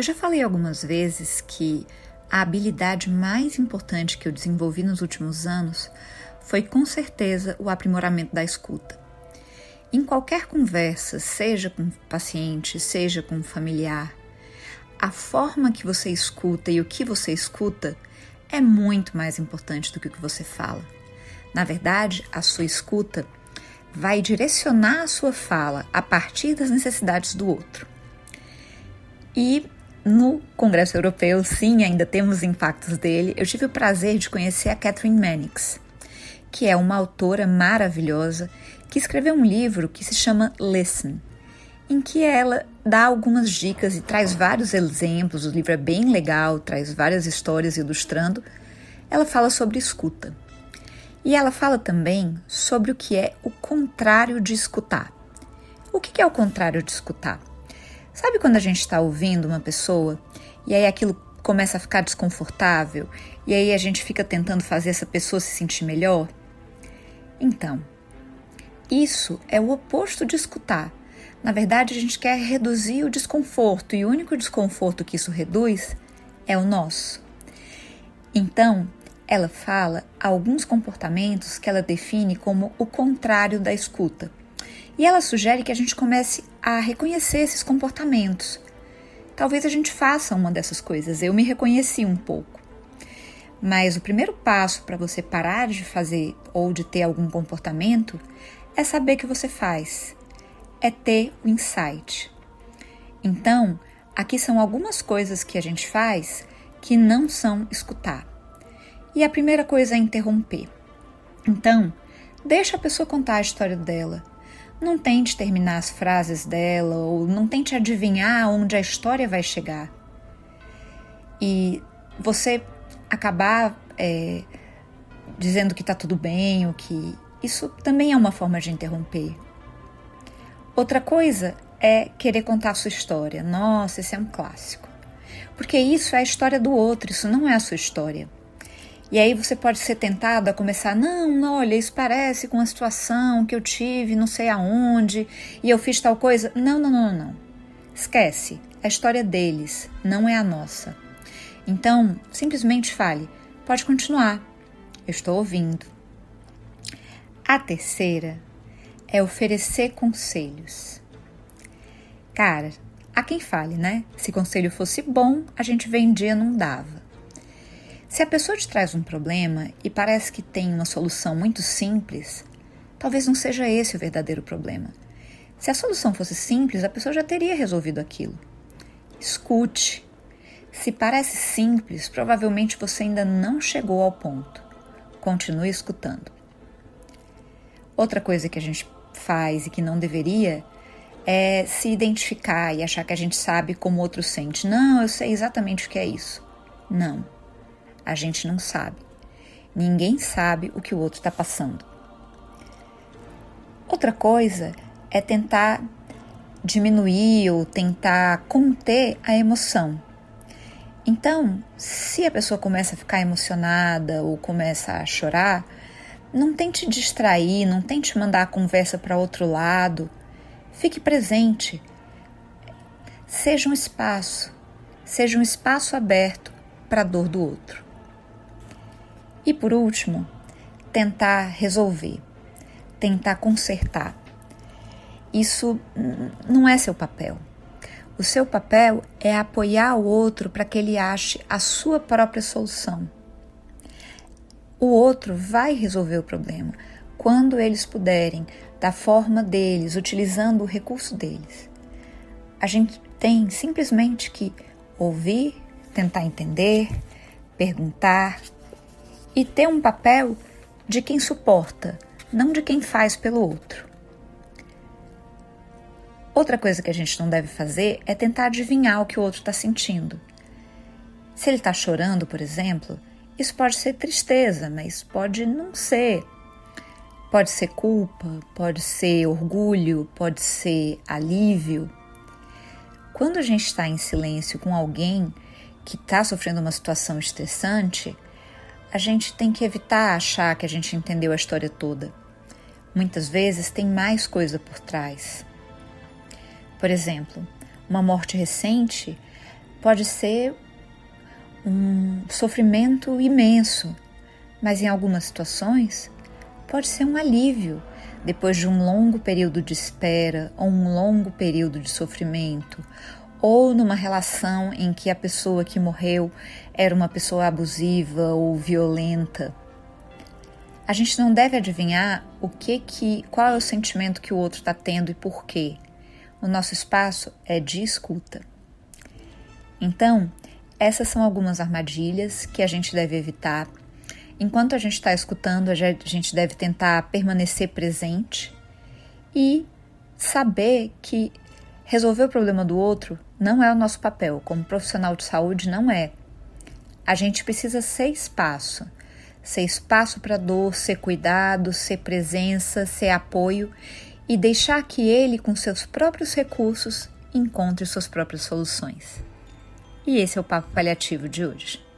Eu já falei algumas vezes que a habilidade mais importante que eu desenvolvi nos últimos anos foi com certeza o aprimoramento da escuta. Em qualquer conversa, seja com paciente, seja com familiar, a forma que você escuta e o que você escuta é muito mais importante do que o que você fala. Na verdade, a sua escuta vai direcionar a sua fala a partir das necessidades do outro. E no Congresso Europeu, sim, ainda temos impactos dele. Eu tive o prazer de conhecer a Catherine Mannix, que é uma autora maravilhosa que escreveu um livro que se chama Listen, em que ela dá algumas dicas e traz vários exemplos. O livro é bem legal, traz várias histórias ilustrando. Ela fala sobre escuta. E ela fala também sobre o que é o contrário de escutar. O que é o contrário de escutar? Sabe quando a gente está ouvindo uma pessoa e aí aquilo começa a ficar desconfortável e aí a gente fica tentando fazer essa pessoa se sentir melhor? Então, isso é o oposto de escutar. Na verdade, a gente quer reduzir o desconforto e o único desconforto que isso reduz é o nosso. Então, ela fala alguns comportamentos que ela define como o contrário da escuta. E ela sugere que a gente comece a reconhecer esses comportamentos. Talvez a gente faça uma dessas coisas. Eu me reconheci um pouco. Mas o primeiro passo para você parar de fazer ou de ter algum comportamento é saber que você faz. É ter o insight. Então, aqui são algumas coisas que a gente faz que não são escutar. E a primeira coisa é interromper. Então, deixa a pessoa contar a história dela. Não tente terminar as frases dela ou não tente adivinhar onde a história vai chegar. E você acabar é, dizendo que tá tudo bem, ou que isso também é uma forma de interromper. Outra coisa é querer contar a sua história. Nossa, esse é um clássico. Porque isso é a história do outro, isso não é a sua história. E aí você pode ser tentado a começar, não, olha, isso parece com a situação que eu tive, não sei aonde, e eu fiz tal coisa. Não, não, não, não. Esquece. A história deles, não é a nossa. Então, simplesmente fale, pode continuar. Eu estou ouvindo. A terceira é oferecer conselhos. Cara, a quem fale, né? Se conselho fosse bom, a gente vendia, não dava. Se a pessoa te traz um problema e parece que tem uma solução muito simples, talvez não seja esse o verdadeiro problema. Se a solução fosse simples, a pessoa já teria resolvido aquilo. Escute. Se parece simples, provavelmente você ainda não chegou ao ponto. Continue escutando. Outra coisa que a gente faz e que não deveria é se identificar e achar que a gente sabe como o outro sente. Não, eu sei exatamente o que é isso. Não a gente não sabe. Ninguém sabe o que o outro está passando. Outra coisa é tentar diminuir ou tentar conter a emoção. Então, se a pessoa começa a ficar emocionada ou começa a chorar, não tente distrair, não tente mandar a conversa para outro lado. Fique presente. Seja um espaço, seja um espaço aberto para a dor do outro. E por último, tentar resolver, tentar consertar. Isso não é seu papel. O seu papel é apoiar o outro para que ele ache a sua própria solução. O outro vai resolver o problema quando eles puderem, da forma deles, utilizando o recurso deles. A gente tem simplesmente que ouvir, tentar entender, perguntar, e ter um papel de quem suporta, não de quem faz pelo outro. Outra coisa que a gente não deve fazer é tentar adivinhar o que o outro está sentindo. Se ele está chorando, por exemplo, isso pode ser tristeza, mas pode não ser. Pode ser culpa, pode ser orgulho, pode ser alívio. Quando a gente está em silêncio com alguém que está sofrendo uma situação estressante, a gente tem que evitar achar que a gente entendeu a história toda. Muitas vezes tem mais coisa por trás. Por exemplo, uma morte recente Pode ser um sofrimento imenso, mas em algumas situações pode ser um alívio depois de um longo período de espera ou um longo período de sofrimento, ou numa relação em que a pessoa que morreu era uma pessoa abusiva ou violenta. A gente não deve adivinhar o que que, qual é o sentimento que o outro está tendo e por quê. O nosso espaço é de escuta. Então, essas são algumas armadilhas que a gente deve evitar. Enquanto a gente está escutando, a gente deve tentar permanecer presente e saber que resolver o problema do outro não é o nosso papel. Como profissional de saúde, não é. A gente precisa ser espaço. Ser espaço para dor, ser cuidado, ser presença, ser apoio e deixar que ele, com seus próprios recursos, encontre suas próprias soluções. E esse é o papo paliativo de hoje.